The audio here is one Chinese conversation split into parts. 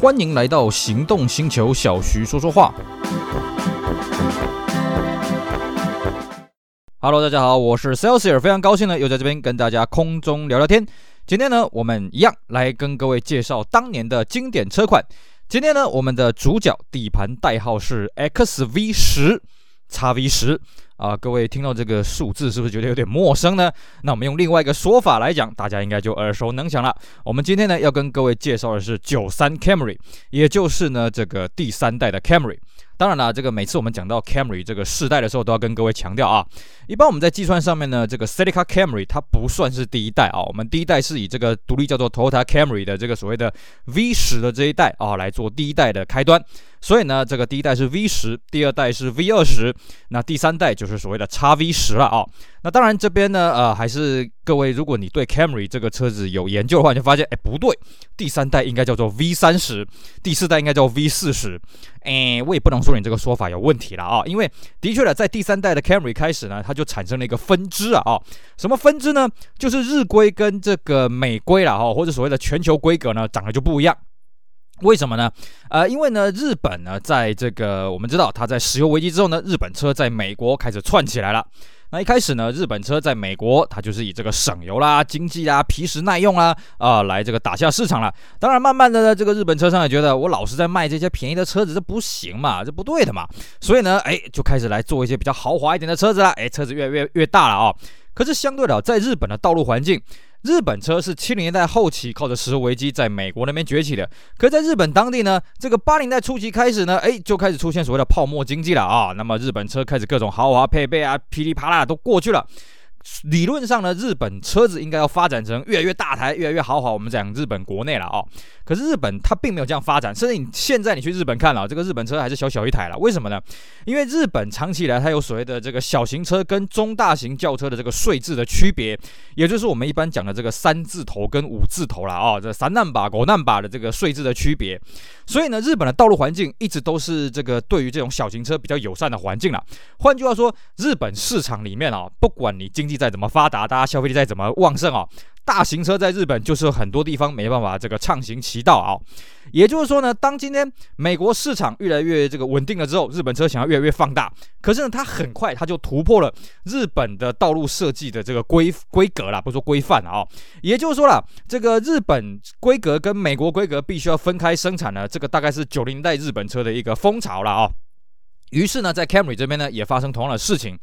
欢迎来到行动星球，小徐说说话。Hello，大家好，我是 Celsius，非常高兴呢，又在这边跟大家空中聊聊天。今天呢，我们一样来跟各位介绍当年的经典车款。今天呢，我们的主角底盘代号是 XV 十 XV 十。啊，各位听到这个数字是不是觉得有点陌生呢？那我们用另外一个说法来讲，大家应该就耳熟能详了。我们今天呢要跟各位介绍的是九三 Camry，也就是呢这个第三代的 Camry。当然了，这个每次我们讲到 Camry 这个世代的时候，都要跟各位强调啊，一般我们在计算上面呢，这个 Celica Camry 它不算是第一代啊，我们第一代是以这个独立叫做 Toyota Camry 的这个所谓的 V 十的这一代啊来做第一代的开端。所以呢，这个第一代是 V 十，第二代是 V 二十，那第三代就是所谓的 XV 十了啊。那当然这边呢，呃，还是各位，如果你对 Camry 这个车子有研究的话，你就发现，哎，不对，第三代应该叫做 V 三十，第四代应该叫 V 四十。哎，我也不能说你这个说法有问题了啊，因为的确呢，在第三代的 Camry 开始呢，它就产生了一个分支啊啊，什么分支呢？就是日规跟这个美规了哈，或者所谓的全球规格呢，长得就不一样。为什么呢？呃，因为呢，日本呢，在这个我们知道，它在石油危机之后呢，日本车在美国开始窜起来了。那一开始呢，日本车在美国，它就是以这个省油啦、经济啦、皮实耐用啦啊、来这个打下市场了。当然，慢慢的呢，这个日本车商也觉得，我老是在卖这些便宜的车子，这不行嘛，这不对的嘛。所以呢，哎，就开始来做一些比较豪华一点的车子了。哎，车子越来越越大了啊、可是相对的，在日本的道路环境。日本车是七零年代后期靠着石油危机在美国那边崛起的，可在日本当地呢，这个八零代初期开始呢，哎，就开始出现所谓的泡沫经济了啊。那么日本车开始各种豪华配备啊，噼里啪啦都过去了。理论上呢，日本车子应该要发展成越来越大台，越来越豪华。我们讲日本国内了啊，可是日本它并没有这样发展，甚至你现在你去日本看了，这个日本车还是小小一台了。为什么呢？因为日本长期以来它有所谓的这个小型车跟中大型轿车的这个税制的区别，也就是我们一般讲的这个三字头跟五字头了啊，这三难把、狗难把的这个税制的区别。所以呢，日本的道路环境一直都是这个对于这种小型车比较友善的环境了。换句话说，日本市场里面啊，不管你经经济再怎么发达，大家消费力再怎么旺盛啊，大型车在日本就是很多地方没办法这个畅行其道啊。也就是说呢，当今天美国市场越来越这个稳定了之后，日本车想要越来越放大，可是呢，它很快它就突破了日本的道路设计的这个规规格啦，不说规范啊。也就是说啦，这个日本规格跟美国规格必须要分开生产呢，这个大概是九零代日本车的一个风潮了啊。于是呢，在 Camry 这边呢，也发生同样的事情，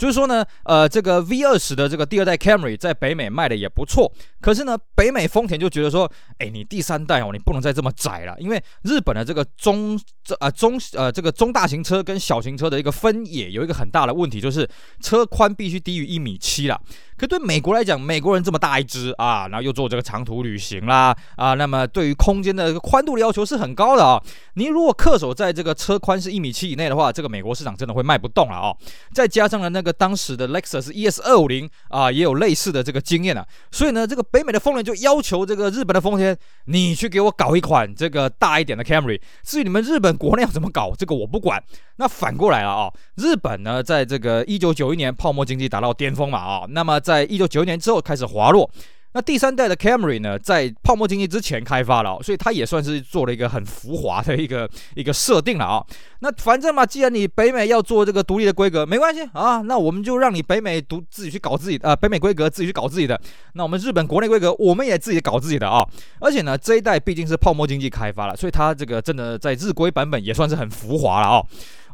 就是说呢，呃，这个 V 二十的这个第二代 Camry 在北美卖的也不错，可是呢，北美丰田就觉得说，哎，你第三代哦，你不能再这么窄了，因为日本的这个中这啊、呃、中呃这个中大型车跟小型车的一个分野有一个很大的问题，就是车宽必须低于一米七了。可对美国来讲，美国人这么大一只啊，然后又做这个长途旅行啦啊，那么对于空间的宽度的要求是很高的啊。你如果恪守在这个车宽是一米七以内的话，这个美国市场真的会卖不动了啊。再加上了那个当时的 Lexus ES 二五零啊，也有类似的这个经验啊。所以呢，这个北美的丰田就要求这个日本的丰田，你去给我搞一款这个大一点的 Camry。至于你们日本国内要怎么搞，这个我不管。那反过来了啊，日本呢，在这个一九九一年泡沫经济达到巅峰嘛啊，那么在一九九一年之后开始滑落。那第三代的 Camry 呢，在泡沫经济之前开发了，所以它也算是做了一个很浮华的一个一个设定了啊。那反正嘛，既然你北美要做这个独立的规格，没关系啊，那我们就让你北美独自己去搞自己啊、北美规格自己去搞自己的。那我们日本国内规格，我们也自己搞自己的啊。而且呢，这一代毕竟是泡沫经济开发了，所以它这个真的在日规版本也算是很浮华了啊。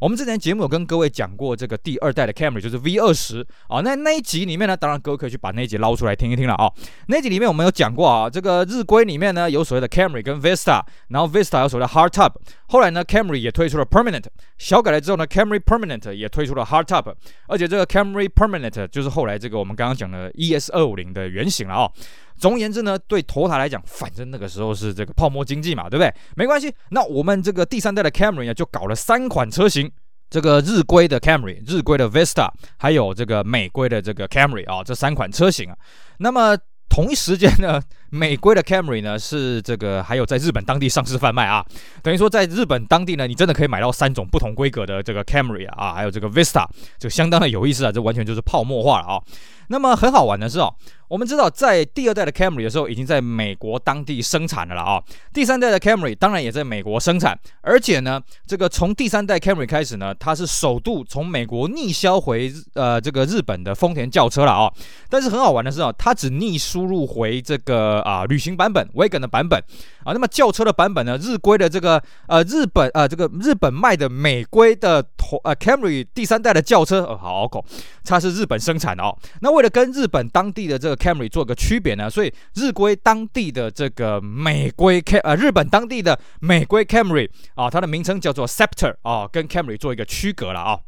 我们之前节目有跟各位讲过这个第二代的 Camry，就是 V 二十啊。那那一集里面呢，当然各位可以去把那一集捞出来听一听了啊。那集里面我们有讲过啊，这个日规里面呢有所谓的 Camry 跟 Vista，然后 Vista 有所谓的 Hardtop。后来呢，Camry 也推出了 Permanent，小改了之后呢，Camry Permanent 也推出了 Hardtop。而且这个 Camry Permanent 就是后来这个我们刚刚讲的 ES 二五零的原型了啊。总而言之呢，对 Toyota 来讲，反正那个时候是这个泡沫经济嘛，对不对？没关系，那我们这个第三代的 Camry 呢，就搞了三款车型，这个日规的 Camry、日规的 Vista，还有这个美规的这个 Camry 啊，这三款车型啊。那么同一时间呢，美规的 Camry 呢是这个还有在日本当地上市贩卖啊，等于说在日本当地呢，你真的可以买到三种不同规格的这个 Camry 啊，还有这个 Vista，这个相当的有意思啊，这完全就是泡沫化了啊。那么很好玩的是哦，我们知道，在第二代的 Camry 的时候，已经在美国当地生产了了啊。第三代的 Camry 当然也在美国生产，而且呢，这个从第三代 Camry 开始呢，它是首度从美国逆销回呃这个日本的丰田轿车了啊。但是很好玩的是啊，它只逆输入回这个啊旅行版本 Wagon 的版本啊。那么轿车的版本呢，日规的这个呃日本呃这个日本卖的美规的同呃 Camry 第三代的轿车，呃好拗口，它是日本生产的哦。那为了跟日本当地的这个 Camry 做个区别呢，所以日规当地的这个美规 Cam 呃日本当地的美规 Camry 啊，它的名称叫做 Scepter 啊，跟 Camry 做一个区隔了啊。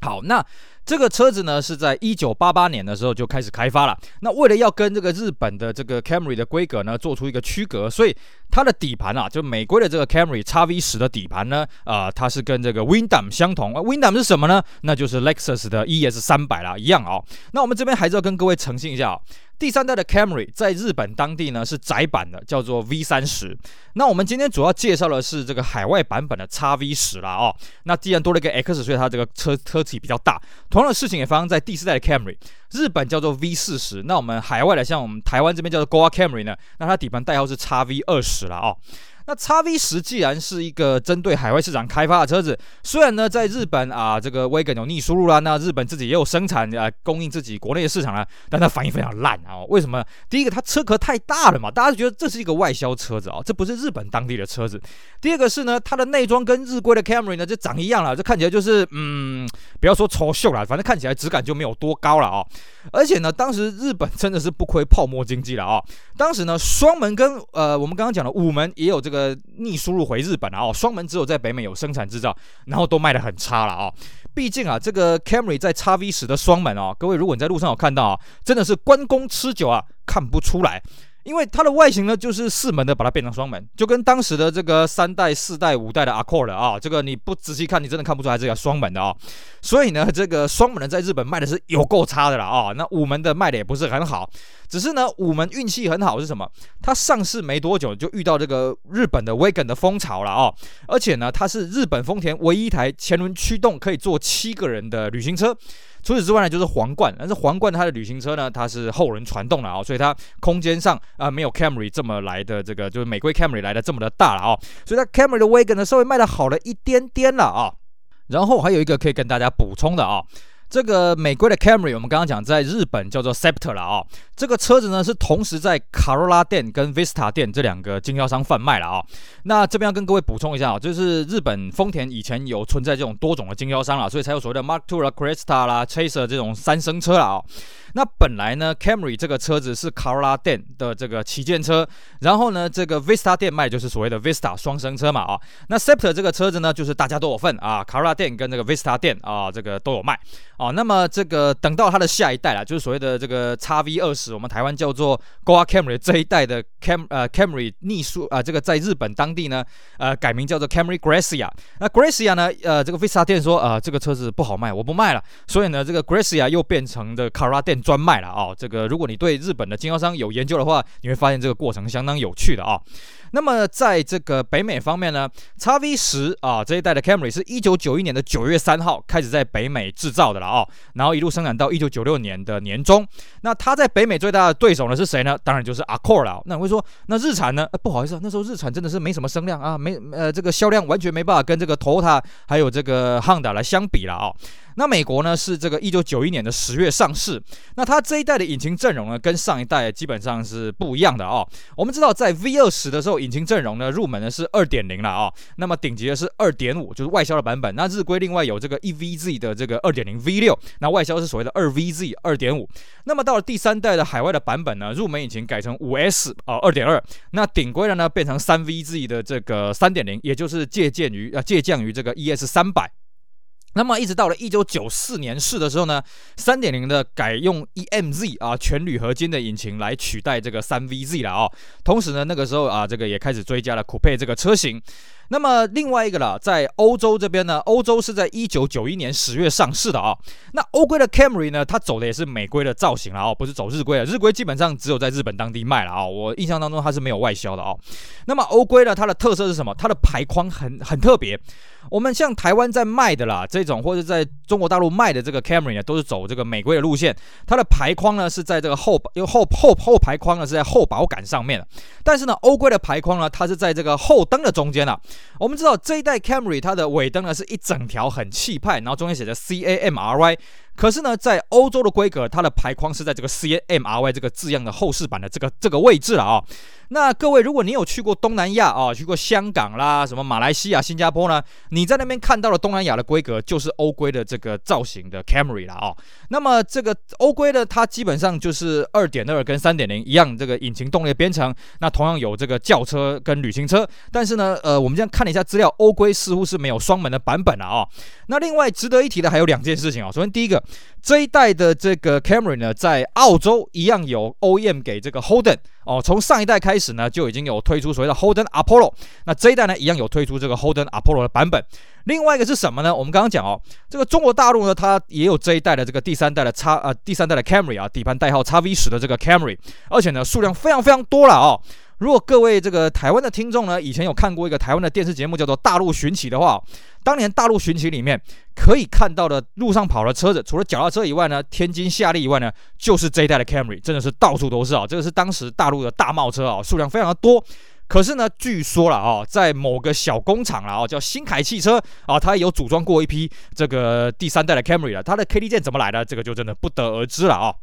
好，那。这个车子呢，是在一九八八年的时候就开始开发了。那为了要跟这个日本的这个 Camry 的规格呢，做出一个区隔，所以它的底盘啊，就美规的这个 Camry XV 十的底盘呢，啊、它是跟这个 Windam 相同。Windam 是什么呢？那就是 Lexus 的 ES 三百啦，一样哦。那我们这边还是要跟各位澄清一下哦。第三代的 Camry 在日本当地呢是窄版的，叫做 V 三十。那我们今天主要介绍的是这个海外版本的 XV 十啦哦。那既然多了一个 X，所以它这个车车体比较大。同样的事情也发生在第四代的 Camry，日本叫做 V 四十。那我们海外的像我们台湾这边叫做 Goa Camry 呢，那它底盘代号是 XV 二十了哦。那 XV10 既然是一个针对海外市场开发的车子，虽然呢在日本啊这个 Wagon 有逆输入啦，那日本自己也有生产啊供应自己国内的市场啦，但它反应非常烂啊！为什么？第一个它车壳太大了嘛，大家觉得这是一个外销车子啊，这不是日本当地的车子。第二个是呢，它的内装跟日规的 Camry 呢就长一样了，这看起来就是嗯，不要说丑秀了，反正看起来质感就没有多高了啊。而且呢，当时日本真的是不亏泡沫经济了啊！当时呢，双门跟呃我们刚刚讲的五门也有这个。逆输入回日本啊，哦，双门只有在北美有生产制造，然后都卖的很差了啊。毕竟啊，这个 Camry 在 x V 十的双门啊，各位如果你在路上有看到啊，真的是关公吃酒啊，看不出来。因为它的外形呢，就是四门的，把它变成双门，就跟当时的这个三代、四代、五代的 Accord 啊，这个你不仔细看，你真的看不出来这个双门的啊。所以呢，这个双门的在日本卖的是有够差的了啊。那五门的卖的也不是很好，只是呢，五门运气很好是什么？它上市没多久就遇到这个日本的 Wagon 的风潮了啊。而且呢，它是日本丰田唯一一台前轮驱动可以坐七个人的旅行车。除此之外呢，就是皇冠，但是皇冠它的旅行车呢，它是后轮传动的啊，所以它空间上啊、没有 Camry 这么来的这个，就是美规 Camry 来的这么的大了啊，所以它 Camry 的 Wagon 呢稍微卖的好了一点点了啊。然后还有一个可以跟大家补充的啊。这个美规的 Camry，我们刚刚讲在日本叫做 Scepter 了啊、哦。这个车子呢是同时在卡罗拉店跟 Vista 店这两个经销商贩卖了啊、哦。那这边要跟各位补充一下啊，就是日本丰田以前有存在这种多种的经销商了，所以才有所谓的 Mark II 啦、Cresta 啦、Chaser 这种三生车了啊、哦。那本来呢，Camry 这个车子是卡罗拉店的这个旗舰车，然后呢，这个 Vista 店卖就是所谓的 Vista 双生车嘛啊。那 Scepter 这个车子呢，就是大家都有份啊，卡罗拉店跟这个 Vista 店啊，这个都有卖啊。那么这个等到它的下一代啦，就是所谓的这个 XV 二十，我们台湾叫做 Goa Camry 这一代的 Cam 呃 Camry 逆输啊，这个在日本当地呢，呃改名叫做 Camry Gracia。那 Gracia 呢，呃这个 Visa 店说啊、这个车子不好卖，我不卖了，所以呢，这个 Gracia 又变成的卡罗拉店。专卖了啊、这个如果你对日本的经销商有研究的话，你会发现这个过程相当有趣的啊、那么在这个北美方面呢，XV 十啊这一代的 Camry 是一九九一年的九月三号开始在北美制造的哦，然后一路生产到一九九六年的年中。那他在北美最大的对手呢是谁呢？当然就是 Accord 了。那我会说，那日产呢？不好意思，那时候日产真的是没什么声量啊，没呃这个销量完全没办法跟这个 Toyota 还有这个 Honda 来相比了啊、那美国呢是这个一九九一年的十月上市，那它这一代的引擎阵容呢跟上一代基本上是不一样的哦。我们知道在 V 二十的时候，引擎阵容呢入门呢是二点零了啊，那么顶级的是二点五，就是外销的版本。那日规另外有这个 EVZ 的这个二点零 V 六，那外销是所谓的二 VZ 二点五。那么到了第三代的海外的版本呢，入门引擎改成五 S 啊二点二，那顶规的呢变成三 VZ 的这个三点零，也就是借鉴于啊借鉴于这个 ES 三百。那么一直到了一九九四年试的时候呢，三点零的改用 EMZ 啊全铝合金的引擎来取代这个三 VZ 了啊、同时呢，那个时候啊，这个也开始追加了酷配这个车型。那么另外一个啦，在欧洲这边呢，欧洲是在一九九一年十月上市的啊。那欧规的 Camry 呢，它走的也是美规的造型了哦，不是走日规的。日规基本上只有在日本当地卖了啊，我印象当中它是没有外销的哦。那么欧规呢，它的特色是什么？它的排框很很特别。我们像台湾在卖的啦，这种或者在中国大陆卖的这个 Camry 呢，都是走这个美规的路线。它的排框呢是在这个后，因为后后后排框呢是在后保杆上面的。但是呢，欧规的排框呢，它是在这个后灯的中间了。我们知道这一代 Camry 它的尾灯呢是一整条很气派，然后中间写着 C A M R Y。可是呢，在欧洲的规格，它的排框是在这个 C M R Y 这个字样的后视板的这个这个位置了啊。那各位，如果你有去过东南亚啊，去过香港啦，什么马来西亚、新加坡呢？你在那边看到了东南亚的规格，就是欧规的这个造型的 Camry 了啊。那么这个欧规呢，它基本上就是二点二跟三点零一样，这个引擎动力编程。那同样有这个轿车跟旅行车，但是呢，呃，我们这样看了一下资料，欧规似乎是没有双门的版本了啊。那另外值得一提的还有两件事情啊。首先第一个，这一代的这个 Camry 呢，在澳洲一样有 OEM 给这个 Holden。哦，从上一代开始呢，就已经有推出所谓的 Holden Apollo，那这一代呢，一样有推出这个 Holden Apollo 的版本。另外一个是什么呢？我们刚刚讲哦，这个中国大陆呢，它也有这一代的这个第三代的叉呃第三代的 Camry 啊，底盘代号叉 V 十的这个 Camry，而且呢，数量非常非常多了哦。如果各位这个台湾的听众呢，以前有看过一个台湾的电视节目叫做《大陆寻奇》的话，当年《大陆寻奇》里面可以看到的路上跑的车子，除了脚踏车以外呢，天津夏利以外呢，就是这一代的 Camry，真的是到处都是啊！这个是当时大陆的大贸车啊，数量非常的多。可是呢，据说了啊，在某个小工厂了啊，叫新凯汽车啊，它有组装过一批这个第三代的 Camry 了，它的 KD 键怎么来的，这个就真的不得而知了啊。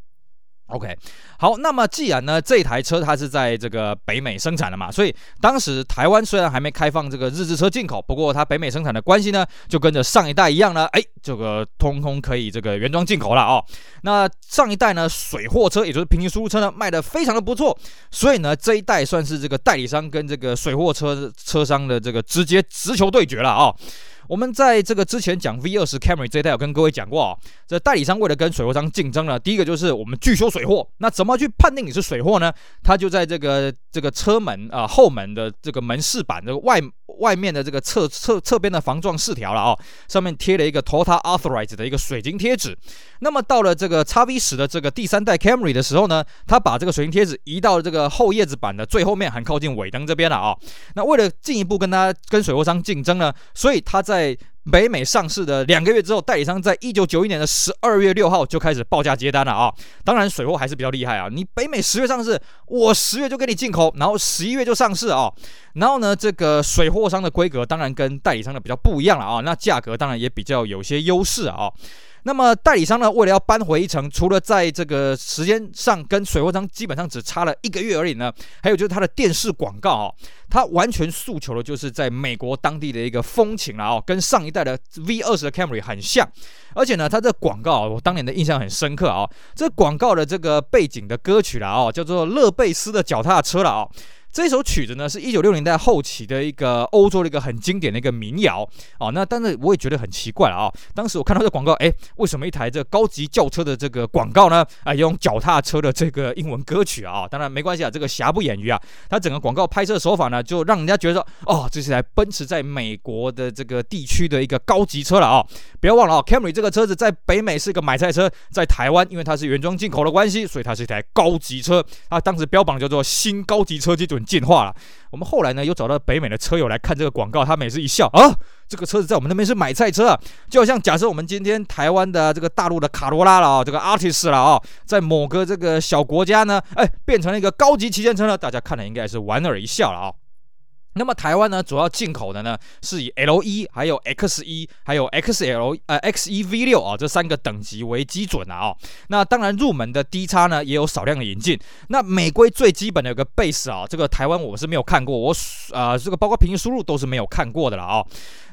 OK，好，那么既然呢，这台车它是在这个北美生产的嘛，所以当时台湾虽然还没开放这个日制车进口，不过它北美生产的关系呢，就跟着上一代一样呢，哎，这个通通可以这个原装进口了哦。那上一代呢，水货车也就是平行输入车呢，卖的非常的不错，所以呢，这一代算是这个代理商跟这个水货车车商的这个直接直球对决了啊、哦。我们在这个之前讲 V20 Camry 这一代有跟各位讲过啊，这代理商为了跟水货商竞争呢，第一个就是我们拒收水货。那怎么去判定你是水货呢？他就在这个这个车门啊后门的这个门饰板的外外面的这个侧侧侧边的防撞饰条了啊，上面贴了一个 Total Authorized 的一个水晶贴纸。那么到了这个 XV10 的这个第三代 Camry 的时候呢，他把这个水晶贴纸移到了这个后叶子板的最后面，很靠近尾灯这边了啊。那为了进一步跟他跟水货商竞争呢，所以他在在北美上市的两个月之后，代理商在一九九一年的十二月六号就开始报价接单了啊！当然，水货还是比较厉害啊！你北美十月上市，我十月就给你进口，然后十一月就上市啊！然后呢，这个水货商的规格当然跟代理商的比较不一样了啊！那价格当然也比较有些优势啊！那么代理商呢，为了要扳回一城，除了在这个时间上跟水货商基本上只差了一个月而已呢，还有就是它的电视广告啊，它完全诉求的就是在美国当地的一个风情了啊，跟上一代的 V20 的 Camry 很像，而且呢，它这广告啊，我当年的印象很深刻啊，这广告的这个背景的歌曲了啊，叫做勒贝斯的脚踏车了啊。这首曲子呢，是一九六零年代后期的一个欧洲的一个很经典的一个民谣哦。那但是我也觉得很奇怪了啊、当时我看到这广告，哎，为什么一台这高级轿车的这个广告呢？啊，用脚踏车的这个英文歌曲啊、当然没关系啊，这个瑕不掩瑜啊。它整个广告拍摄手法呢，就让人家觉得说，哦，这是台奔驰在美国的这个地区的一个高级车了啊、不要忘了啊、哦，Camry 这个车子在北美是一个买菜车，在台湾因为它是原装进口的关系，所以它是一台高级车。它当时标榜叫做新高级车基准。进化了。我们后来呢，又找到北美的车友来看这个广告，他也是一笑啊，这个车子在我们那边是买菜车啊，就好像假设我们今天台湾的这个大陆的卡罗拉了啊，这个 Artist 了啊，在某个这个小国家呢，哎，变成了一个高级旗舰车了，大家看了应该是莞尔一笑了啊。那么台湾呢，主要进口的呢是以 L 一还有 X 一还有 XL 呃 X 一 V 六啊这三个等级为基准啊、哦。那当然入门的低差呢也有少量的引进。那美规最基本的有个 Base 啊，这个台湾我是没有看过，我啊、这个包括平行输入都是没有看过的了啊、哦。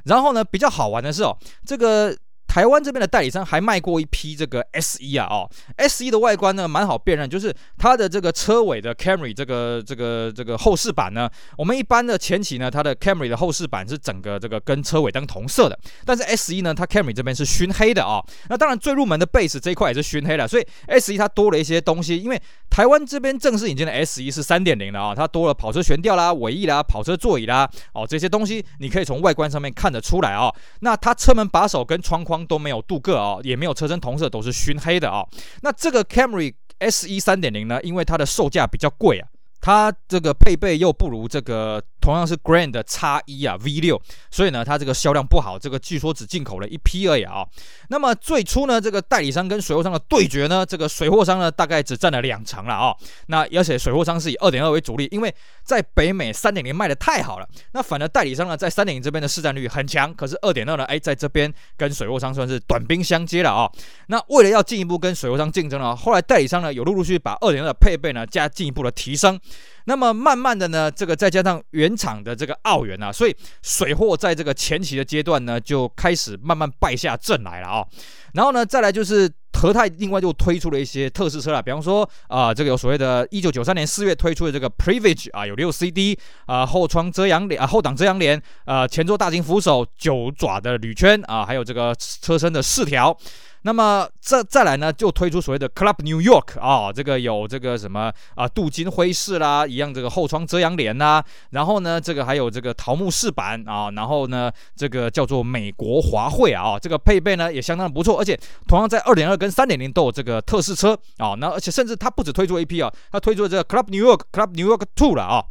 然后呢比较好玩的是哦，这个台湾这边的代理商还卖过一批这个 S 一啊，哦，S 一的外观呢蛮好辨认，就是它的这个车尾的 Camry 这个这个这个后视板呢，我们一般的前期呢，它的 Camry 的后视板是整个这个跟车尾灯同色的，但是 S 一呢，它 Camry 这边是熏黑的啊、哦。那当然最入门的 Base 这一块也是熏黑的，所以 S 一它多了一些东西，因为台湾这边正式引进的 S 一是三点零的啊，它多了跑车悬吊啦、尾翼啦、跑车座椅啦，哦这些东西你可以从外观上面看得出来啊、哦。那它车门把手跟窗框都没有镀铬啊，也没有车身同色，都是熏黑的啊、那这个 Camry SE 三点零呢，因为它的售价比较贵啊，它这个配备又不如这个。同样是 Grand 的 X1 啊 V6，所以呢，它这个销量不好，这个据说只进口了一批而已啊。那么最初呢，这个代理商跟水货商的对决呢，这个水货商呢大概只占了两成了啊。那而且水货商是以二点二为主力，因为在北美三点零卖得太好了，那反而代理商呢在三点零这边的市占率很强，可是二点二呢，哎，在这边跟水货商算是短兵相接了啊。那为了要进一步跟水货商竞争呢，后来代理商呢有陆陆续续把二点二的配备呢加进一步的提升。那么慢慢的呢，这个再加上原厂的这个奥援啊，所以水货在这个前期的阶段呢，就开始慢慢败下阵来了啊。然后呢，再来就是和泰另外就推出了一些特仕车了，比方说啊、这个有所谓的1993年4月推出的这个 Privilege 啊，有六 CD 啊，后窗遮阳帘啊，后挡遮阳帘啊，前座大型扶手，九爪的铝圈啊，还有这个车身的饰条。那么这再来呢，就推出所谓的 Club New York 啊、这个有这个什么啊，镀金灰饰啦，一样这个后窗遮阳帘呐，然后呢，这个还有这个桃木饰板啊，然后呢，这个叫做美国华汇啊，这个配备呢也相当的不错，而且同样在二点二跟三点零都有这个特试车啊，那而且甚至它不止推出 A P 啊，它推出了这个 Club New York Club New York Two 了啊。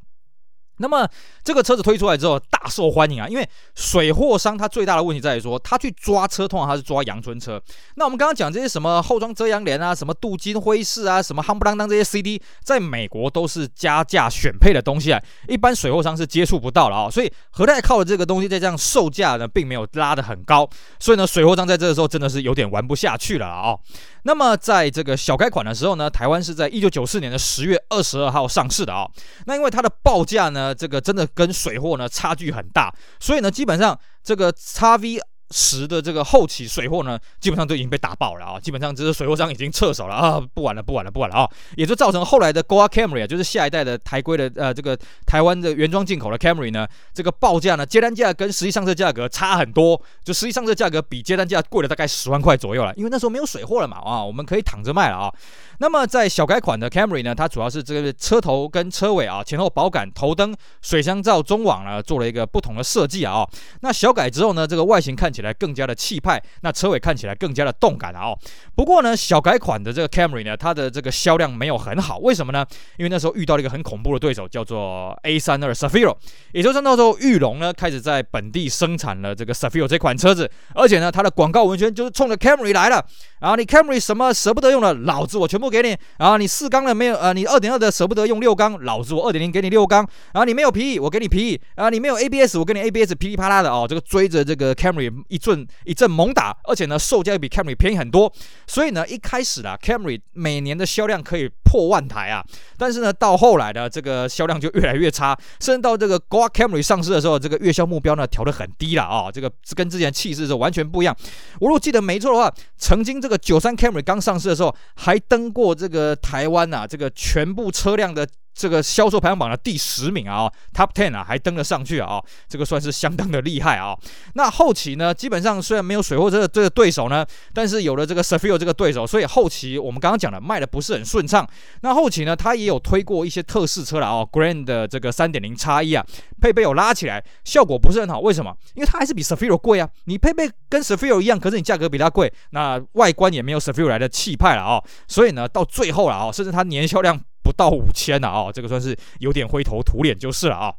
那么这个车子推出来之后大受欢迎啊，因为水货商他最大的问题在于说，他去抓车通常他是抓阳春车。那我们刚刚讲这些什么后装遮阳帘啊，什么镀金徽饰啊，什么夯不啷当这些 CD，在美国都是加价选配的东西啊，一般水货商是接触不到了啊。所以何泰靠的这个东西在这样售价呢，并没有拉得很高，所以呢，水货商在这个时候真的是有点玩不下去了啊。那么在这个小改款的时候呢，台湾是在一九九四年的十月二十二号上市的啊。那因为它的报价呢，这个真的跟水货呢差距很大，所以呢，基本上这个 XV。十的这个后期水货呢，基本上都已经被打爆了啊！基本上这是水货商已经撤手了啊！不玩了，不玩了，不玩了啊！也就造成后来的 Goa Camry 啊，就是下一代的台规的呃这个台湾的原装进口的 Camry 呢，这个报价呢，接单价跟实际上车价格差很多，就实际上车价格比接单价贵了大概十万块左右了，因为那时候没有水货了嘛啊，我们可以躺着卖了啊。那么在小改款的 Camry 呢，它主要是这个车头跟车尾啊，前后保杆、头灯、水箱罩、中网呢，做了一个不同的设计啊。那小改之后呢，这个外形看起来起来更加的气派，那车尾看起来更加的动感啊。不过呢，小改款的这个 Camry 呢，它的这个销量没有很好，为什么呢？因为那时候遇到了一个很恐怖的对手，叫做 A32 Cefiro，也就是那时候裕隆呢开始在本地生产了这个 s a f i r o 这款车子，而且呢，它的广告文宣就是冲着 Camry 来了。然后你 Camry 什么舍不得用的，老子我全部。给你，然后你四缸的没有，呃，你二点二的舍不得用六缸，老子我二点零给你六缸，然后你没有皮，我给你皮，然后你没有 ABS，我给你 ABS，噼里啪啦的哦，这个追着这个 Camry 一阵一阵猛打，而且呢，售价又比 Camry 便宜很多，所以呢，一开始啊，Camry 每年的销量可以破万台啊，但是呢，到后来的这个销量就越来越差，甚至到这个 GOCAMRY 上市的时候，这个月销目标呢调得很低了啊，这个跟之前气势是完全不一样。我如果记得没错的话，曾经这个九三 Camry 刚上市的时候还登过这个台湾、啊，这个全部车辆的。这个销售排行榜的第十名啊，Top Ten 啊，还登了上去啊，这个算是相当的厉害啊。那后期呢，基本上虽然没有水货这个这个对手呢，但是有了这个 Sefiro 这个对手，所以后期我们刚刚讲的卖的不是很顺畅。那后期呢，它也有推过一些特试车了啊，Grand 的这个三点零 X1 啊，配备有拉起来，效果不是很好。为什么？因为它还是比 Sefiro 贵啊。你配备跟 Sefiro 一样，可是你价格比它贵，那外观也没有 Sefiro 来的气派了啊。所以呢，到最后了啊，甚至它年销量。不到五千了啊，这个算是有点灰头土脸就是了啊。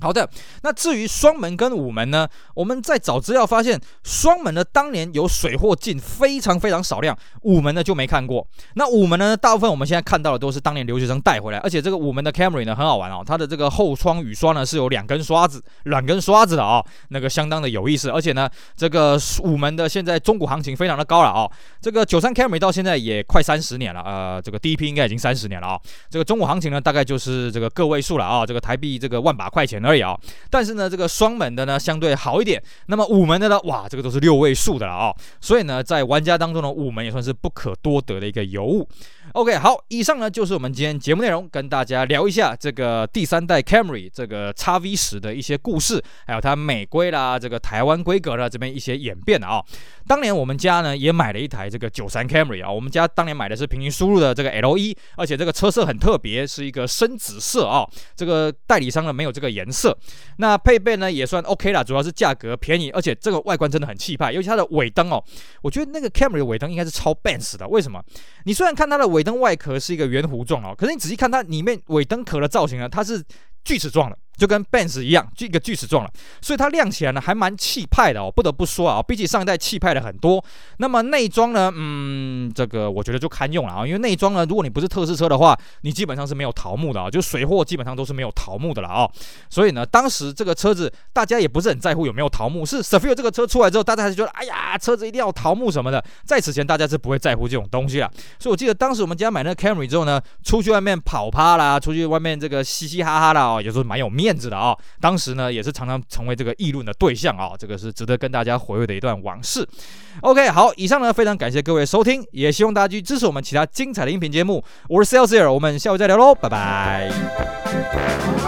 好的，那至于双门跟五门呢？我们在找资料发现，双门呢当年有水货进，非常非常少量；五门呢就没看过。那五门呢，大部分我们现在看到的都是当年留学生带回来，而且这个五门的 Camry 呢很好玩哦，它的这个后窗雨刷呢是有两根刷子，两根刷子的啊、哦，那个相当的有意思。而且呢，这个五门的现在中古行情非常的高了啊、哦，这个九三 Camry 到现在也快三十年了，呃，这个第一批应该已经三十年了啊、这个中古行情呢大概就是这个个位数了啊、这个台币这个万把块钱呢。而已啊、但是呢，这个双门的呢相对好一点。那么五门的呢，哇，这个都是六位数的了啊、所以呢，在玩家当中呢，五门也算是不可多得的一个尤物。OK，好，以上呢就是我们今天节目内容，跟大家聊一下这个第三代 Camry 这个 XV10 的一些故事，还有它美规啦，这个台湾规格啦这边一些演变啊、哦。当年我们家呢也买了一台这个九三 Camry 啊，我们家当年买的是平行输入的这个 LE，而且这个车色很特别，是一个深紫色啊、哦。这个代理商呢没有这个颜色，那配备呢也算 OK 啦，主要是价格便宜，而且这个外观真的很气派，尤其它的尾灯哦，我觉得那个 Camry 的尾灯应该是超 Benz 的，为什么？你虽然看它的尾尾灯外壳是一个圆弧状哦，可是你仔细看它里面尾灯壳的造型呢，它是锯齿状的。就跟 Benz 一样，就一个锯齿状了，所以它亮起来呢还蛮气派的哦。不得不说啊，比起上一代气派的很多。那么内装呢，嗯，这个我觉得就堪用了啊。因为内装呢，如果你不是特仕车的话，你基本上是没有桃木的啊，就水货基本上都是没有桃木的了啊。所以呢，当时这个车子大家也不是很在乎有没有桃木，是 Savio 这个车出来之后，大家还是觉得，哎呀，车子一定要桃木什么的。在此前，大家是不会在乎这种东西了。所以我记得当时我们家买那个 Camry 之后呢，出去外面跑趴啦，出去外面这个嘻嘻哈哈的啊，也是蛮有面子的啊。当时呢，也是常常成为这个议论的对象啊，这个是值得跟大家回味的一段往事。OK，好，以上呢非常感谢各位收听，也希望大家去支持我们其他精彩的音频节目。我是 Salesier，我们下回再聊喽，拜拜。